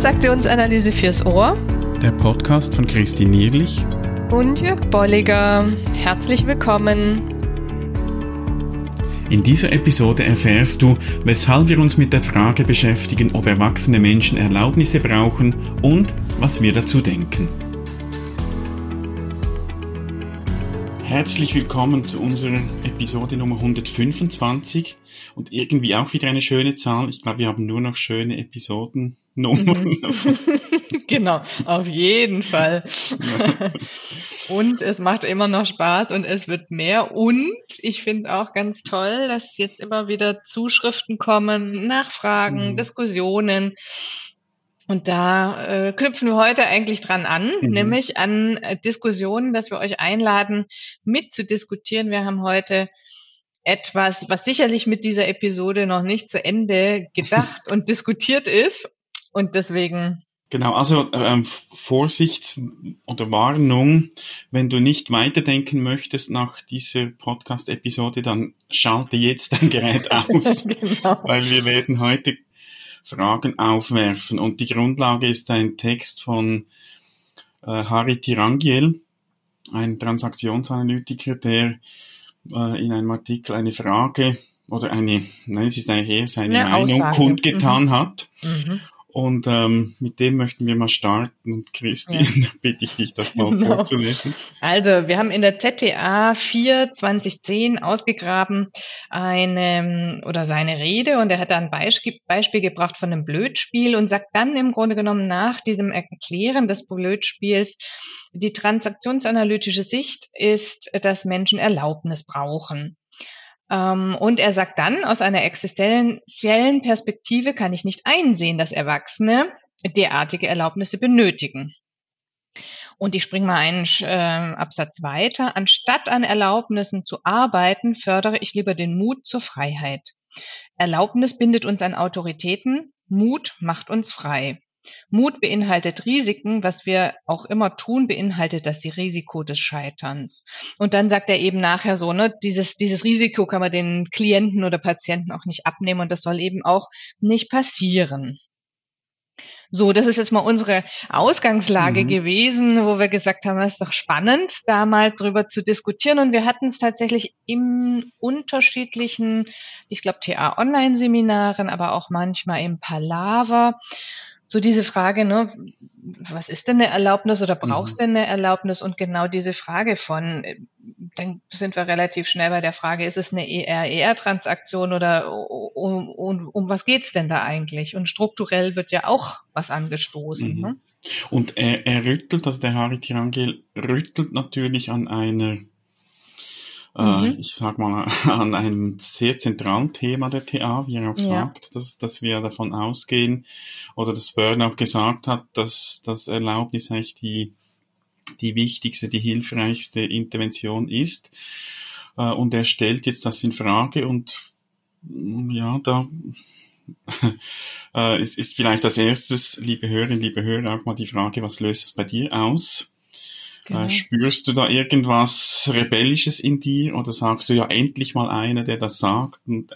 Transaktionsanalyse fürs Ohr. Der Podcast von Christine Nierlich und Jörg Bolliger. Herzlich willkommen. In dieser Episode erfährst du, weshalb wir uns mit der Frage beschäftigen, ob erwachsene Menschen Erlaubnisse brauchen und was wir dazu denken. Herzlich willkommen zu unserer Episode Nummer 125 und irgendwie auch wieder eine schöne Zahl. Ich glaube, wir haben nur noch schöne Episodennummern. Mhm. genau, auf jeden Fall. und es macht immer noch Spaß und es wird mehr. Und ich finde auch ganz toll, dass jetzt immer wieder Zuschriften kommen, Nachfragen, mhm. Diskussionen. Und da äh, knüpfen wir heute eigentlich dran an, mhm. nämlich an äh, Diskussionen, dass wir euch einladen, mitzudiskutieren. Wir haben heute etwas, was sicherlich mit dieser Episode noch nicht zu Ende gedacht und diskutiert ist. Und deswegen. Genau, also ähm, Vorsicht oder Warnung, wenn du nicht weiterdenken möchtest nach dieser Podcast-Episode, dann schalte jetzt dein Gerät aus, genau. weil wir werden heute Fragen aufwerfen. Und die Grundlage ist ein Text von äh, Harry Tirangiel, ein Transaktionsanalytiker, der äh, in einem Artikel eine Frage oder eine, nein, es ist eigentlich eher seine eine Meinung Aussage. kundgetan mhm. hat. Mhm. Und ähm, mit dem möchten wir mal starten. Und Christine, ja. bitte ich dich, das mal genau. vorzulesen. Also, wir haben in der ZTA 4 2010 ausgegraben eine oder seine Rede und er hat da ein Beispiel, Beispiel gebracht von einem Blödspiel und sagt dann im Grunde genommen nach diesem Erklären des Blödspiels, die transaktionsanalytische Sicht ist, dass Menschen Erlaubnis brauchen. Ähm, und er sagt dann, aus einer existenziellen Perspektive kann ich nicht einsehen, dass Erwachsene derartige Erlaubnisse benötigen. Und ich springe mal einen äh, Absatz weiter. Anstatt an Erlaubnissen zu arbeiten, fördere ich lieber den Mut zur Freiheit. Erlaubnis bindet uns an Autoritäten, Mut macht uns frei. Mut beinhaltet Risiken, was wir auch immer tun, beinhaltet das Risiko des Scheiterns. Und dann sagt er eben nachher so, ne, dieses, dieses Risiko kann man den Klienten oder Patienten auch nicht abnehmen und das soll eben auch nicht passieren. So, das ist jetzt mal unsere Ausgangslage mhm. gewesen, wo wir gesagt haben, es ist doch spannend, da mal drüber zu diskutieren. Und wir hatten es tatsächlich im unterschiedlichen, ich glaube, TA-Online-Seminaren, aber auch manchmal im Palaver so diese Frage, ne, was ist denn eine Erlaubnis oder brauchst mhm. denn eine Erlaubnis? Und genau diese Frage von, dann sind wir relativ schnell bei der Frage, ist es eine ER-ER-Transaktion oder um, um, um was geht's denn da eigentlich? Und strukturell wird ja auch was angestoßen. Mhm. Ne? Und er, er rüttelt, also der Harry Tirangel rüttelt natürlich an einer äh, mhm. ich sag mal, an einem sehr zentralen Thema der TA, wie er auch ja. sagt, dass, dass wir davon ausgehen, oder dass Byrne auch gesagt hat, dass das Erlaubnis eigentlich die, die wichtigste, die hilfreichste Intervention ist. Äh, und er stellt jetzt das in Frage und mm, ja, da äh, ist, ist vielleicht als erstes, liebe Hörerinnen, liebe Hörer, auch mal die Frage, was löst es bei dir aus? Genau. spürst du da irgendwas Rebellisches in dir oder sagst du ja endlich mal einer, der das sagt? Und,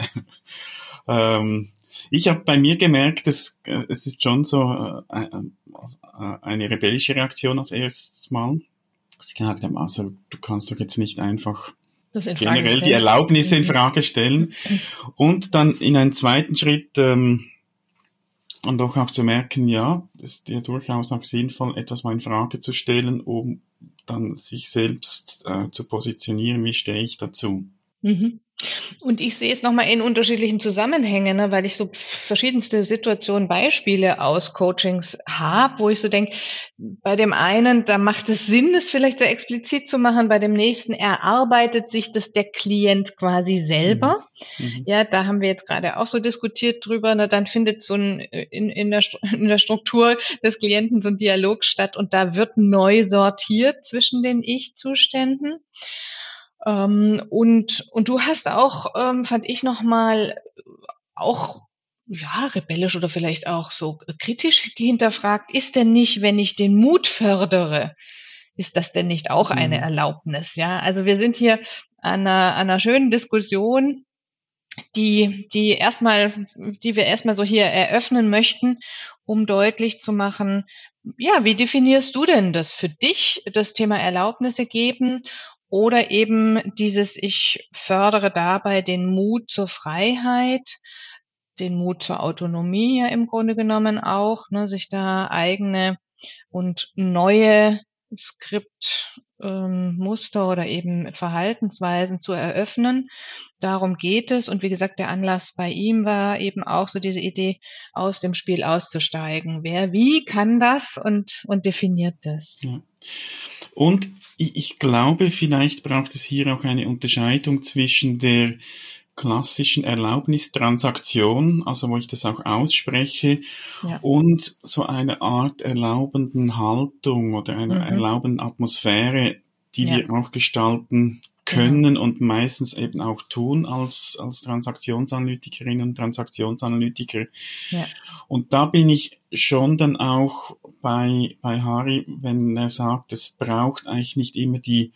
ähm, ich habe bei mir gemerkt, es, es ist schon so äh, äh, eine rebellische Reaktion als erstes Mal. Ich gesagt habe, also du kannst doch jetzt nicht einfach generell die Erlaubnisse in mhm. Frage stellen. Und dann in einen zweiten Schritt ähm, und doch auch zu merken, ja, es ist ja durchaus auch sinnvoll, etwas mal in Frage zu stellen, um dann sich selbst äh, zu positionieren, wie stehe ich dazu. Mhm. Und ich sehe es nochmal in unterschiedlichen Zusammenhängen, ne, weil ich so verschiedenste Situationen, Beispiele aus Coachings habe, wo ich so denke, bei dem einen, da macht es Sinn, es vielleicht so explizit zu machen, bei dem nächsten erarbeitet sich das der Klient quasi selber. Mhm. mhm. Ja, da haben wir jetzt gerade auch so diskutiert drüber, ne, dann findet so ein in, in, der, in der Struktur des Klienten so ein Dialog statt und da wird neu sortiert zwischen den Ich-Zuständen. Ähm, und, und du hast auch, ähm, fand ich nochmal, auch ja, rebellisch oder vielleicht auch so kritisch hinterfragt, ist denn nicht, wenn ich den Mut fördere, ist das denn nicht auch eine mhm. Erlaubnis? Ja, also wir sind hier an einer, an einer schönen Diskussion die, die erstmal, die wir erstmal so hier eröffnen möchten, um deutlich zu machen, ja, wie definierst du denn das für dich, das Thema Erlaubnisse geben oder eben dieses, ich fördere dabei den Mut zur Freiheit, den Mut zur Autonomie ja im Grunde genommen auch, ne, sich da eigene und neue Skript ähm, oder eben Verhaltensweisen zu eröffnen. Darum geht es. Und wie gesagt, der Anlass bei ihm war eben auch so diese Idee, aus dem Spiel auszusteigen. Wer wie kann das und, und definiert das. Ja. Und ich glaube, vielleicht braucht es hier auch eine Unterscheidung zwischen der klassischen Erlaubnistransaktion, also wo ich das auch ausspreche, ja. und so eine Art erlaubenden Haltung oder einer mhm. erlaubenden Atmosphäre, die ja. wir auch gestalten können ja. und meistens eben auch tun als, als Transaktionsanalytikerinnen und Transaktionsanalytiker. Ja. Und da bin ich schon dann auch bei, bei Harry, wenn er sagt, es braucht eigentlich nicht immer die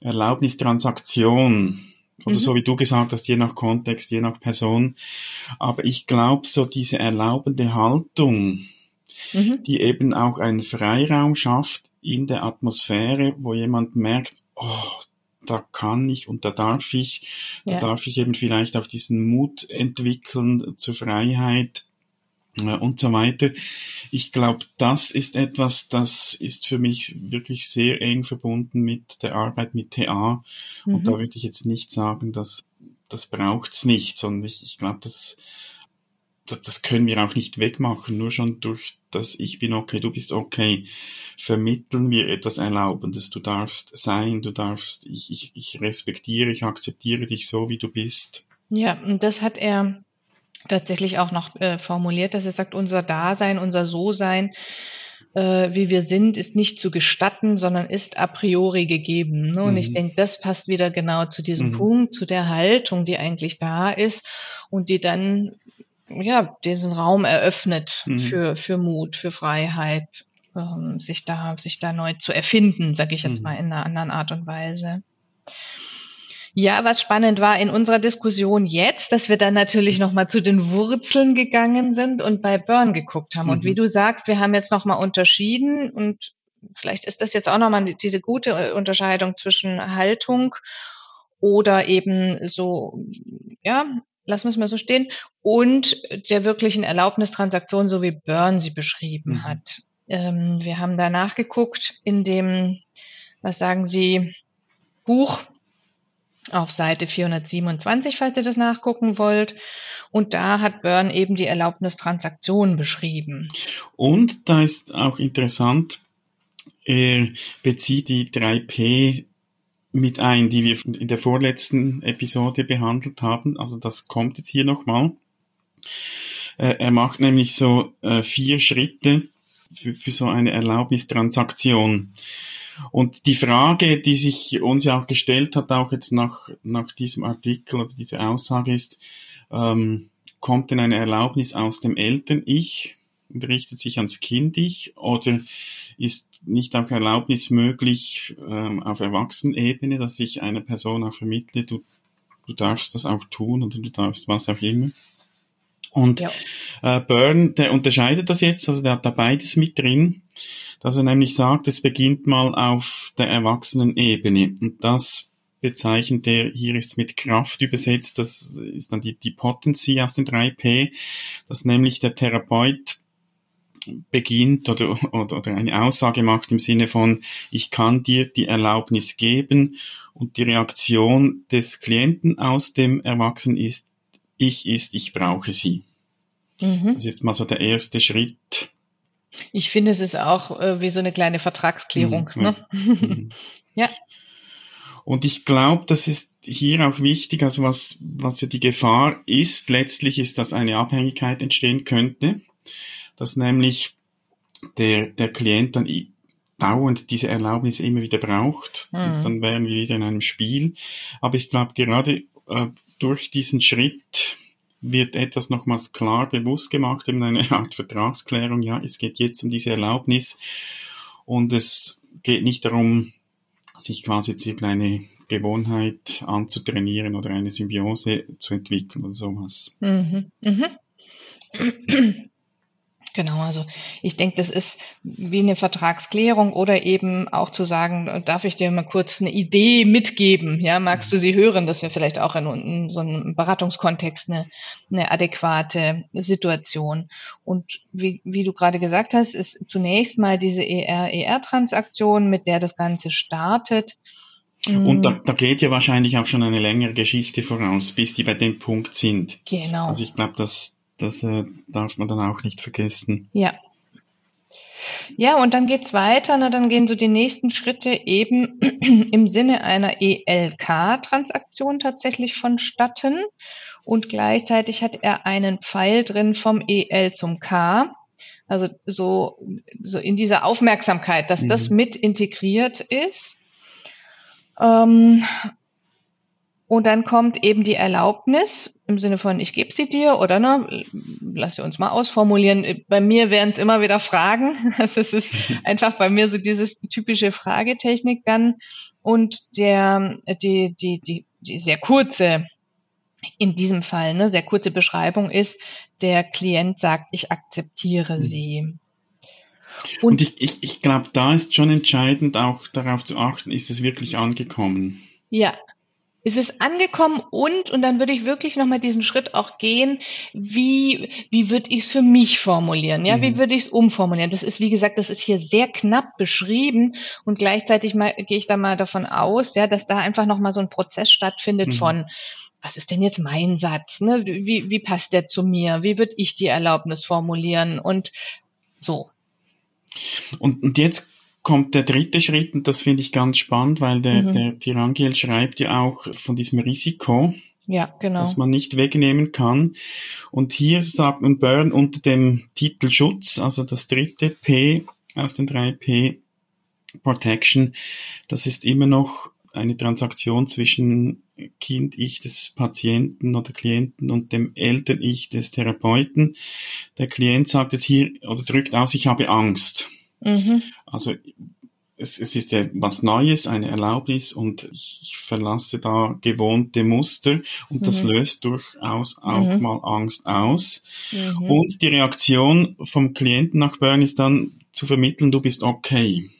Erlaubnistransaktion, oder mhm. so wie du gesagt hast, je nach Kontext, je nach Person. Aber ich glaube, so diese erlaubende Haltung, mhm. die eben auch einen Freiraum schafft in der Atmosphäre, wo jemand merkt, oh, da kann ich und da darf ich, da ja. darf ich eben vielleicht auch diesen Mut entwickeln zur Freiheit, äh, und so weiter. Ich glaube, das ist etwas, das ist für mich wirklich sehr eng verbunden mit der Arbeit mit TA. Mhm. Und da würde ich jetzt nicht sagen, dass das braucht's nicht, sondern ich, ich glaube, das, das, können wir auch nicht wegmachen. Nur schon durch das Ich bin okay, du bist okay, vermitteln wir etwas Erlaubendes. Du darfst sein, du darfst, ich, ich, ich respektiere, ich akzeptiere dich so, wie du bist. Ja, und das hat er tatsächlich auch noch äh, formuliert, dass er sagt, unser Dasein, unser So-Sein, äh, wie wir sind, ist nicht zu gestatten, sondern ist a priori gegeben. Ne? Und mhm. ich denke, das passt wieder genau zu diesem mhm. Punkt, zu der Haltung, die eigentlich da ist und die dann ja diesen Raum eröffnet mhm. für für Mut, für Freiheit, ähm, sich da sich da neu zu erfinden, sage ich jetzt mhm. mal in einer anderen Art und Weise. Ja, was spannend war in unserer Diskussion jetzt, dass wir dann natürlich nochmal zu den Wurzeln gegangen sind und bei Burn geguckt haben. Mhm. Und wie mhm. du sagst, wir haben jetzt nochmal unterschieden und vielleicht ist das jetzt auch nochmal diese gute äh, Unterscheidung zwischen Haltung oder eben so, ja, lassen wir es mal so stehen, und der wirklichen Erlaubnistransaktion, so wie Burn sie beschrieben mhm. hat. Ähm, wir haben da nachgeguckt in dem, was sagen Sie, Buch auf Seite 427, falls ihr das nachgucken wollt. Und da hat Byrne eben die Erlaubnistransaktion beschrieben. Und da ist auch interessant, er bezieht die 3P mit ein, die wir in der vorletzten Episode behandelt haben. Also das kommt jetzt hier nochmal. Äh, er macht nämlich so äh, vier Schritte für, für so eine Erlaubnistransaktion. Und die Frage, die sich uns ja auch gestellt hat, auch jetzt nach, nach diesem Artikel oder dieser Aussage ist, ähm, kommt denn eine Erlaubnis aus dem Eltern-Ich richtet sich ans Kind-Ich oder ist nicht auch Erlaubnis möglich ähm, auf Erwachsenenebene, dass ich einer Person auch vermittle, du, du darfst das auch tun oder du darfst was auch immer? Und ja. äh, Byrne, der unterscheidet das jetzt, also der hat da beides mit drin, dass er nämlich sagt, es beginnt mal auf der Erwachsenenebene. Und das bezeichnet er, hier ist mit Kraft übersetzt, das ist dann die, die Potency aus den 3P, dass nämlich der Therapeut beginnt oder, oder, oder eine Aussage macht im Sinne von, ich kann dir die Erlaubnis geben und die Reaktion des Klienten aus dem Erwachsenen ist, ich ist, ich brauche sie. Mhm. Das ist mal so der erste Schritt. Ich finde, es ist auch äh, wie so eine kleine Vertragsklärung. Mhm. Ne? Mhm. ja. Und ich glaube, das ist hier auch wichtig, also was, was ja die Gefahr ist, letztlich ist, dass eine Abhängigkeit entstehen könnte, dass nämlich der, der Klient dann dauernd diese Erlaubnis immer wieder braucht. Mhm. dann wären wir wieder in einem Spiel. Aber ich glaube, gerade äh, durch diesen Schritt wird etwas nochmals klar bewusst gemacht, eben eine Art Vertragsklärung, ja, es geht jetzt um diese Erlaubnis und es geht nicht darum, sich quasi jetzt irgendeine Gewohnheit anzutrainieren oder eine Symbiose zu entwickeln oder sowas. Mhm. Mhm. Genau, also ich denke, das ist wie eine Vertragsklärung oder eben auch zu sagen, darf ich dir mal kurz eine Idee mitgeben? Ja, magst du sie hören? Das wäre vielleicht auch in, in, so einem Beratungskontext eine, eine adäquate Situation. Und wie, wie du gerade gesagt hast, ist zunächst mal diese ER-ER-Transaktion, mit der das Ganze startet. Und da, mm. da geht ja wahrscheinlich auch schon eine längere Geschichte voraus, bis die bei dem Punkt sind. Genau. Also ich glaube, dass das äh, darf man dann auch nicht vergessen. Ja. Ja, und dann geht's weiter. Na, dann gehen so die nächsten Schritte eben im Sinne einer ELK-Transaktion tatsächlich vonstatten. Und gleichzeitig hat er einen Pfeil drin vom EL zum K. Also so, so in dieser Aufmerksamkeit, dass mhm. das mit integriert ist. Ähm, und dann kommt eben die Erlaubnis im Sinne von, ich gebe sie dir oder ne, lass sie uns mal ausformulieren. Bei mir wären es immer wieder Fragen. Das ist einfach bei mir so dieses typische Fragetechnik dann. Und der, die, die, die, die sehr kurze, in diesem Fall, ne, sehr kurze Beschreibung ist, der Klient sagt, ich akzeptiere mhm. sie. Und, Und ich, ich, ich glaube, da ist schon entscheidend auch darauf zu achten, ist es wirklich angekommen. Ja, ist es angekommen und, und dann würde ich wirklich nochmal diesen Schritt auch gehen, wie, wie würde ich es für mich formulieren? Ja, mhm. wie würde ich es umformulieren? Das ist, wie gesagt, das ist hier sehr knapp beschrieben und gleichzeitig mal, gehe ich da mal davon aus, ja, dass da einfach nochmal so ein Prozess stattfindet mhm. von, was ist denn jetzt mein Satz? Ne? Wie, wie passt der zu mir? Wie würde ich die Erlaubnis formulieren? Und so. Und, und jetzt kommt der dritte Schritt und das finde ich ganz spannend, weil der, mhm. der Tirangel schreibt ja auch von diesem Risiko. Ja, genau. Das man nicht wegnehmen kann. Und hier sagt man Burn unter dem Titel Schutz, also das dritte P aus den drei P Protection, das ist immer noch eine Transaktion zwischen Kind-Ich des Patienten oder Klienten und dem Eltern-Ich des Therapeuten. Der Klient sagt jetzt hier oder drückt aus, ich habe Angst. Mhm. Also es, es ist ja was Neues, eine Erlaubnis und ich verlasse da gewohnte Muster und das mhm. löst durchaus auch mhm. mal Angst aus. Mhm. Und die Reaktion vom Klienten nach Bern ist dann zu vermitteln, du bist okay.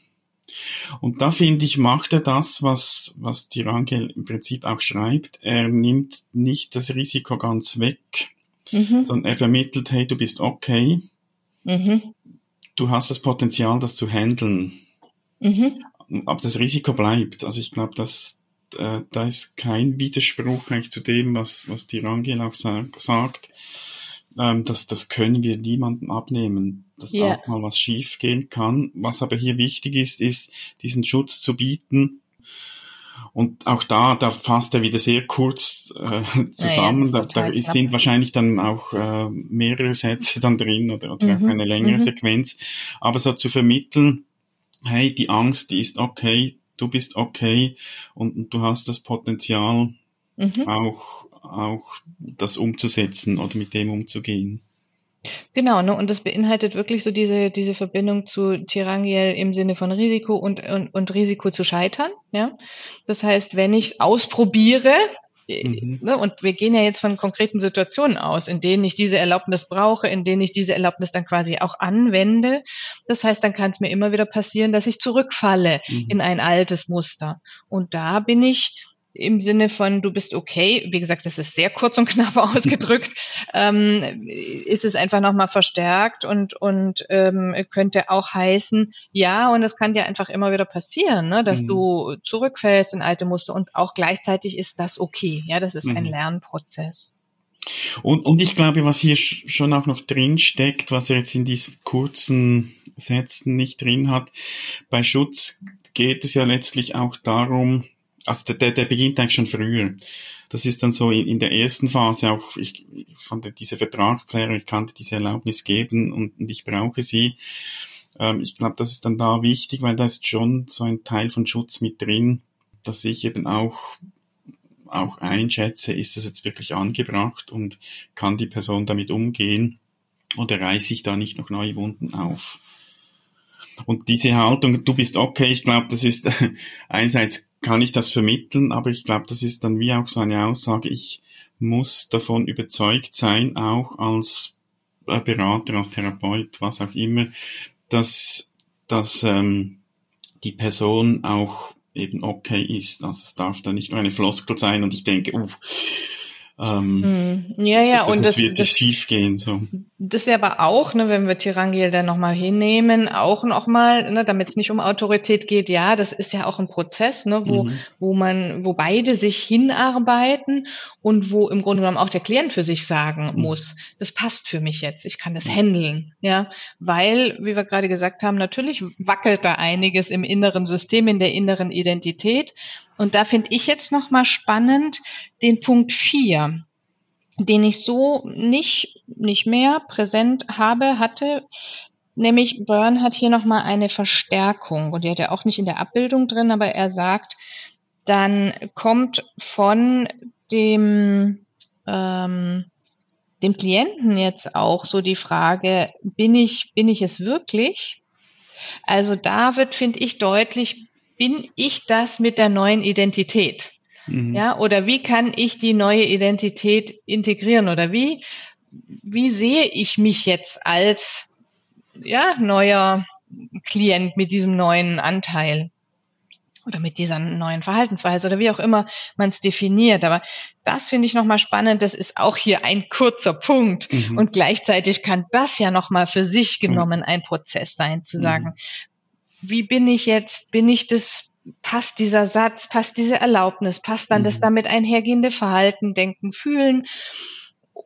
Und da finde ich, macht er das, was, was Tirangel im Prinzip auch schreibt. Er nimmt nicht das Risiko ganz weg, mhm. sondern er vermittelt, hey, du bist okay. Mhm du hast das Potenzial, das zu handeln. Mhm. Aber das Risiko bleibt. Also ich glaube, dass äh, da ist kein Widerspruch eigentlich zu dem, was, was die Rangel auch sag, sagt. Ähm, das, das können wir niemandem abnehmen, dass yeah. auch mal was schief gehen kann. Was aber hier wichtig ist, ist, diesen Schutz zu bieten, und auch da, da fasst er wieder sehr kurz äh, zusammen. Ja, da, da sind wahrscheinlich dann auch äh, mehrere Sätze dann drin oder, oder mhm. auch eine längere mhm. Sequenz. Aber so zu vermitteln, hey, die Angst, die ist okay, du bist okay und, und du hast das Potenzial, mhm. auch, auch das umzusetzen oder mit dem umzugehen. Genau, ne? Und das beinhaltet wirklich so diese, diese Verbindung zu Tirangiel im Sinne von Risiko und, und, und Risiko zu scheitern. Ja? Das heißt, wenn ich ausprobiere, äh, mhm. ne, und wir gehen ja jetzt von konkreten Situationen aus, in denen ich diese Erlaubnis brauche, in denen ich diese Erlaubnis dann quasi auch anwende. Das heißt, dann kann es mir immer wieder passieren, dass ich zurückfalle mhm. in ein altes Muster. Und da bin ich im Sinne von, du bist okay, wie gesagt, das ist sehr kurz und knapp ausgedrückt, ähm, ist es einfach nochmal verstärkt und, und ähm, könnte auch heißen, ja, und es kann dir einfach immer wieder passieren, ne, dass mhm. du zurückfällst in alte Muster und auch gleichzeitig ist das okay, ja, das ist mhm. ein Lernprozess. Und, und ich glaube, was hier schon auch noch drin steckt, was er jetzt in diesen kurzen Sätzen nicht drin hat, bei Schutz geht es ja letztlich auch darum, also der, der beginnt eigentlich schon früher. Das ist dann so in, in der ersten Phase auch, ich, ich fand diese Vertragsklärung, ich kannte diese Erlaubnis geben und, und ich brauche sie. Ähm, ich glaube, das ist dann da wichtig, weil da ist schon so ein Teil von Schutz mit drin, dass ich eben auch auch einschätze, ist das jetzt wirklich angebracht und kann die Person damit umgehen oder reiße ich da nicht noch neue Wunden auf? Und diese Haltung, du bist okay, ich glaube, das ist einerseits kann ich das vermitteln, aber ich glaube, das ist dann wie auch so eine Aussage, ich muss davon überzeugt sein, auch als Berater, als Therapeut, was auch immer, dass, dass ähm, die Person auch eben okay ist. Also es darf da nicht nur eine Floskel sein und ich denke, uh, ähm, hm. ja, ja, und das, wird das, schief gehen. So. Das wäre aber auch, ne, wenn wir Tirangel dann nochmal hinnehmen, auch nochmal, ne, damit es nicht um Autorität geht, ja, das ist ja auch ein Prozess, ne, wo, mhm. wo man, wo beide sich hinarbeiten und wo im Grunde genommen auch der Klient für sich sagen mhm. muss, das passt für mich jetzt, ich kann das mhm. handeln, ja, weil, wie wir gerade gesagt haben, natürlich wackelt da einiges im inneren System, in der inneren Identität und da finde ich jetzt nochmal spannend den Punkt 4, den ich so nicht, nicht mehr präsent habe, hatte. Nämlich Byrne hat hier nochmal eine Verstärkung und die hat er auch nicht in der Abbildung drin, aber er sagt, dann kommt von dem, ähm, dem Klienten jetzt auch so die Frage, bin ich, bin ich es wirklich? Also da wird, finde ich, deutlich, bin ich das mit der neuen Identität? Mhm. Ja, oder wie kann ich die neue Identität integrieren oder wie, wie sehe ich mich jetzt als, ja, neuer Klient mit diesem neuen Anteil? oder mit dieser neuen Verhaltensweise oder wie auch immer man es definiert. Aber das finde ich nochmal spannend. Das ist auch hier ein kurzer Punkt. Mhm. Und gleichzeitig kann das ja nochmal für sich genommen ein Prozess sein, zu sagen, mhm wie bin ich jetzt, bin ich das, passt dieser Satz, passt diese Erlaubnis, passt dann mhm. das damit einhergehende Verhalten, Denken, Fühlen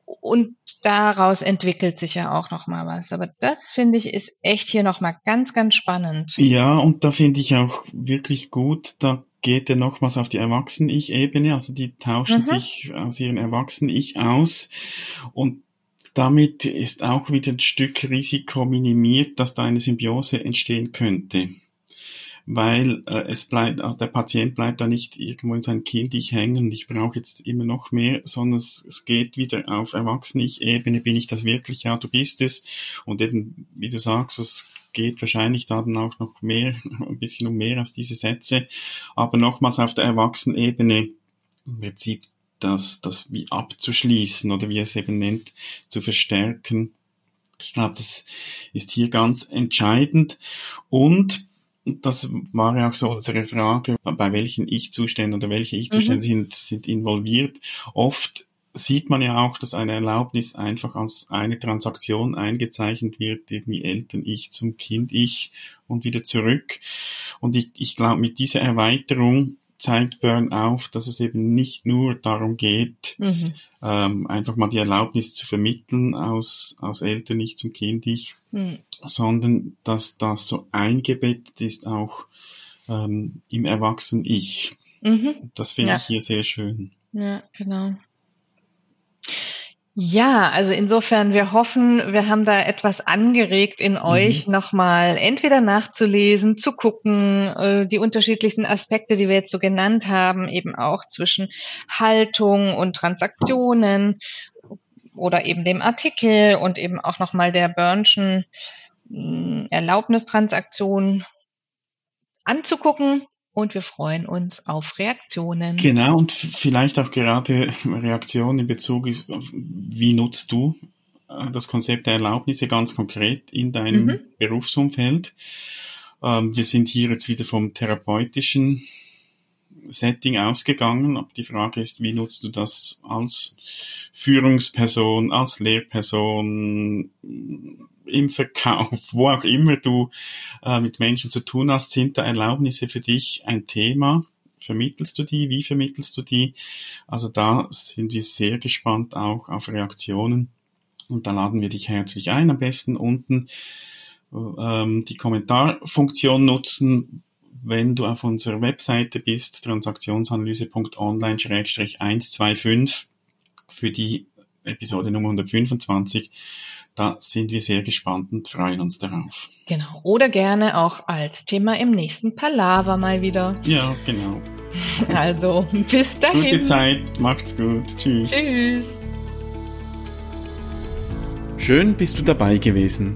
und daraus entwickelt sich ja auch noch mal was. Aber das finde ich ist echt hier noch mal ganz, ganz spannend. Ja, und da finde ich auch wirklich gut, da geht er nochmals auf die Erwachsenen-Ich-Ebene, also die tauschen mhm. sich aus ihrem Erwachsenen-Ich aus und damit ist auch wieder ein Stück Risiko minimiert, dass da eine Symbiose entstehen könnte. Weil äh, es bleibt, also der Patient bleibt da nicht irgendwo in sein Kind ich hängen, ich brauche jetzt immer noch mehr, sondern es, es geht wieder auf Erwachsene-Ebene, bin ich das wirklich? Ja, du bist es. Und eben, wie du sagst, es geht wahrscheinlich dann auch noch mehr, ein bisschen um mehr als diese Sätze. Aber nochmals auf der Erwachsenebene im Prinzip das, das wie abzuschließen oder wie er es eben nennt, zu verstärken. Ich glaube, das ist hier ganz entscheidend. Und das war ja auch so unsere Frage, bei welchen Ich-Zuständen oder welche Ich-Zustände mhm. sind, sind involviert. Oft sieht man ja auch, dass eine Erlaubnis einfach als eine Transaktion eingezeichnet wird, irgendwie Eltern-Ich zum Kind-Ich und wieder zurück. Und ich, ich glaube, mit dieser Erweiterung zeigt Burn auf, dass es eben nicht nur darum geht, mhm. ähm, einfach mal die Erlaubnis zu vermitteln aus, aus Eltern nicht zum Kind ich, mhm. sondern dass das so eingebettet ist auch ähm, im Erwachsenen-Ich. Mhm. Das finde ja. ich hier sehr schön. Ja, genau. Ja, also insofern, wir hoffen, wir haben da etwas angeregt in mhm. euch, nochmal entweder nachzulesen, zu gucken, äh, die unterschiedlichsten Aspekte, die wir jetzt so genannt haben, eben auch zwischen Haltung und Transaktionen oder eben dem Artikel und eben auch nochmal der Burnschen hm, Erlaubnistransaktion anzugucken und wir freuen uns auf Reaktionen. Genau, und vielleicht auch gerade Reaktionen in Bezug auf, wie nutzt du äh, das Konzept der Erlaubnisse ganz konkret in deinem mhm. Berufsumfeld. Ähm, wir sind hier jetzt wieder vom therapeutischen Setting ausgegangen, aber die Frage ist, wie nutzt du das als Führungsperson, als Lehrperson, im Verkauf, wo auch immer du äh, mit Menschen zu tun hast, sind da Erlaubnisse für dich ein Thema? Vermittelst du die? Wie vermittelst du die? Also da sind wir sehr gespannt auch auf Reaktionen. Und da laden wir dich herzlich ein. Am besten unten ähm, die Kommentarfunktion nutzen, wenn du auf unserer Webseite bist, transaktionsanalyse.online-125 für die Episode Nummer 125 da sind wir sehr gespannt und freuen uns darauf. Genau. Oder gerne auch als Thema im nächsten Palaver mal wieder. Ja, genau. Also, bis dahin. Gute Zeit. Macht's gut. Tschüss. Tschüss. Schön bist du dabei gewesen.